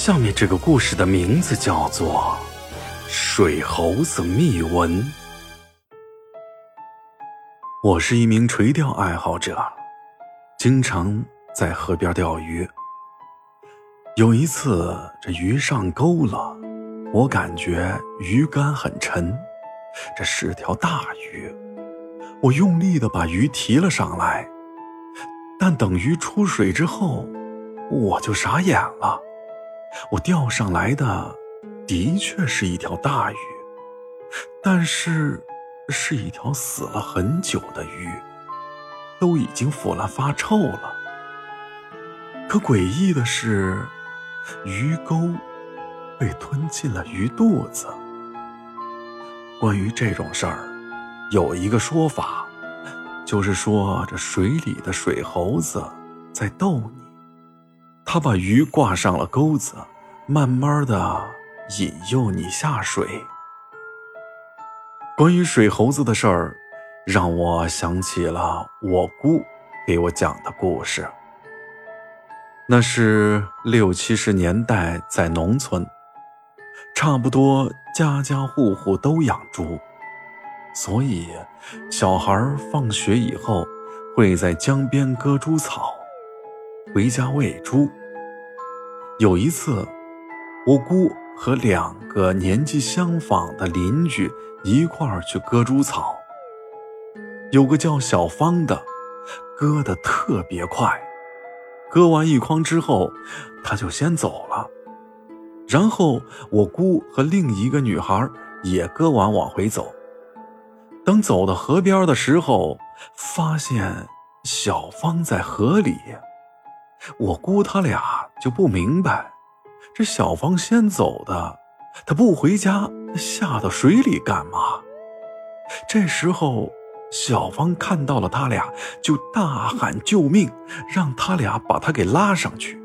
下面这个故事的名字叫做《水猴子秘闻》。我是一名垂钓爱好者，经常在河边钓鱼。有一次，这鱼上钩了，我感觉鱼竿很沉，这是条大鱼。我用力的把鱼提了上来，但等鱼出水之后，我就傻眼了。我钓上来的的确是一条大鱼，但是是一条死了很久的鱼，都已经腐烂发臭了。可诡异的是，鱼钩被吞进了鱼肚子。关于这种事儿，有一个说法，就是说这水里的水猴子在逗你。他把鱼挂上了钩子，慢慢的引诱你下水。关于水猴子的事儿，让我想起了我姑给我讲的故事。那是六七十年代在农村，差不多家家户户都养猪，所以小孩放学以后会在江边割猪草，回家喂猪。有一次，我姑和两个年纪相仿的邻居一块儿去割猪草。有个叫小芳的，割得特别快，割完一筐之后，他就先走了。然后我姑和另一个女孩也割完往回走。等走到河边的时候，发现小芳在河里。我姑他俩就不明白，这小芳先走的，她不回家，下到水里干嘛？这时候，小芳看到了他俩，就大喊救命，让他俩把她给拉上去。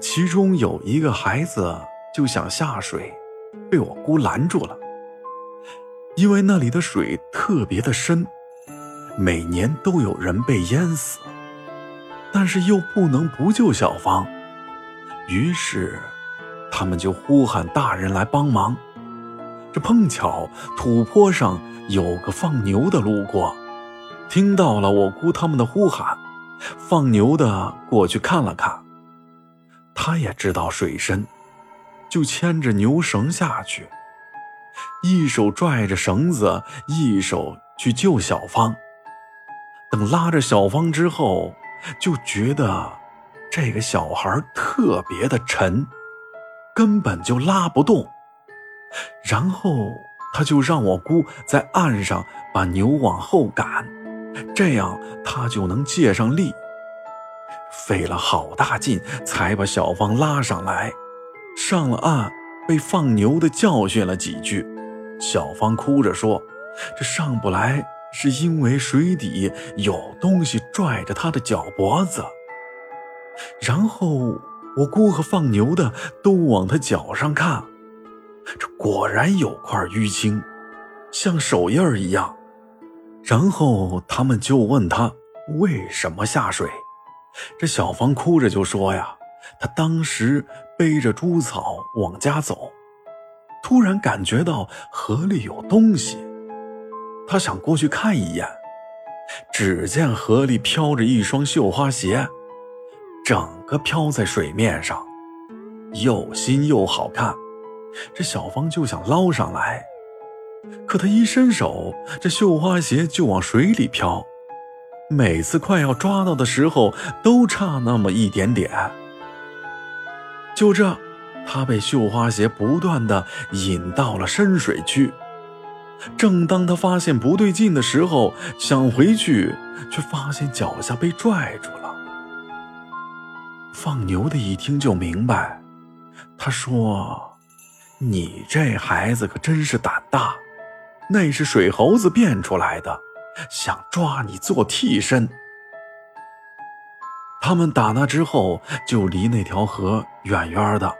其中有一个孩子就想下水，被我姑拦住了，因为那里的水特别的深，每年都有人被淹死。但是又不能不救小芳，于是他们就呼喊大人来帮忙。这碰巧土坡上有个放牛的路过，听到了我姑他们的呼喊，放牛的过去看了看，他也知道水深，就牵着牛绳下去，一手拽着绳子，一手去救小芳。等拉着小芳之后。就觉得这个小孩特别的沉，根本就拉不动。然后他就让我姑在岸上把牛往后赶，这样他就能借上力。费了好大劲才把小芳拉上来。上了岸，被放牛的教训了几句，小芳哭着说：“这上不来。”是因为水底有东西拽着他的脚脖子，然后我姑和放牛的都往他脚上看，这果然有块淤青，像手印一样。然后他们就问他为什么下水，这小芳哭着就说呀，他当时背着猪草往家走，突然感觉到河里有东西。他想过去看一眼，只见河里飘着一双绣花鞋，整个飘在水面上，又新又好看。这小芳就想捞上来，可他一伸手，这绣花鞋就往水里飘。每次快要抓到的时候，都差那么一点点。就这，他被绣花鞋不断的引到了深水区。正当他发现不对劲的时候，想回去，却发现脚下被拽住了。放牛的一听就明白，他说：“你这孩子可真是胆大，那是水猴子变出来的，想抓你做替身。”他们打那之后就离那条河远远的，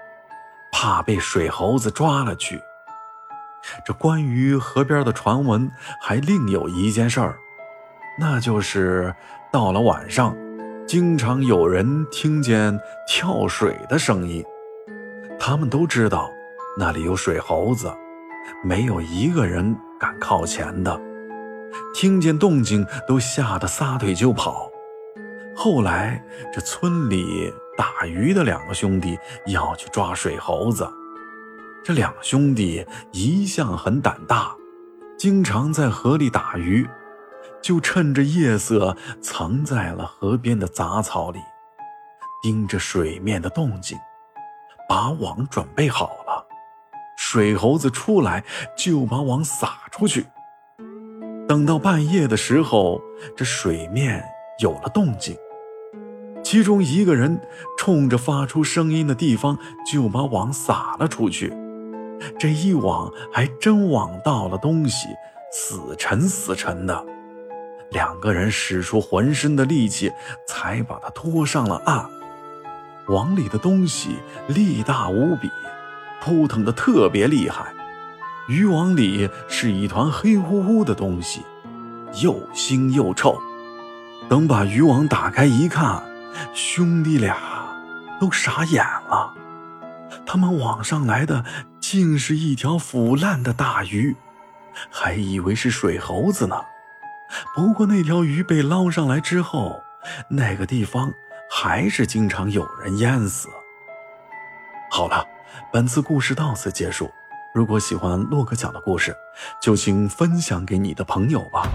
怕被水猴子抓了去。这关于河边的传闻还另有一件事儿，那就是到了晚上，经常有人听见跳水的声音，他们都知道那里有水猴子，没有一个人敢靠前的。听见动静都吓得撒腿就跑。后来，这村里打鱼的两个兄弟要去抓水猴子。这两兄弟一向很胆大，经常在河里打鱼，就趁着夜色藏在了河边的杂草里，盯着水面的动静，把网准备好了。水猴子出来，就把网撒出去。等到半夜的时候，这水面有了动静，其中一个人冲着发出声音的地方就把网撒了出去。这一网还真网到了东西，死沉死沉的。两个人使出浑身的力气，才把它拖上了岸。网里的东西力大无比，扑腾的特别厉害。渔网里是一团黑乎乎的东西，又腥又臭。等把渔网打开一看，兄弟俩都傻眼了。他们网上来的竟是一条腐烂的大鱼，还以为是水猴子呢。不过那条鱼被捞上来之后，那个地方还是经常有人淹死。好了，本次故事到此结束。如果喜欢洛克讲的故事，就请分享给你的朋友吧。